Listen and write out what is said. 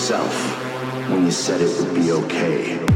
yourself when you said it would be okay.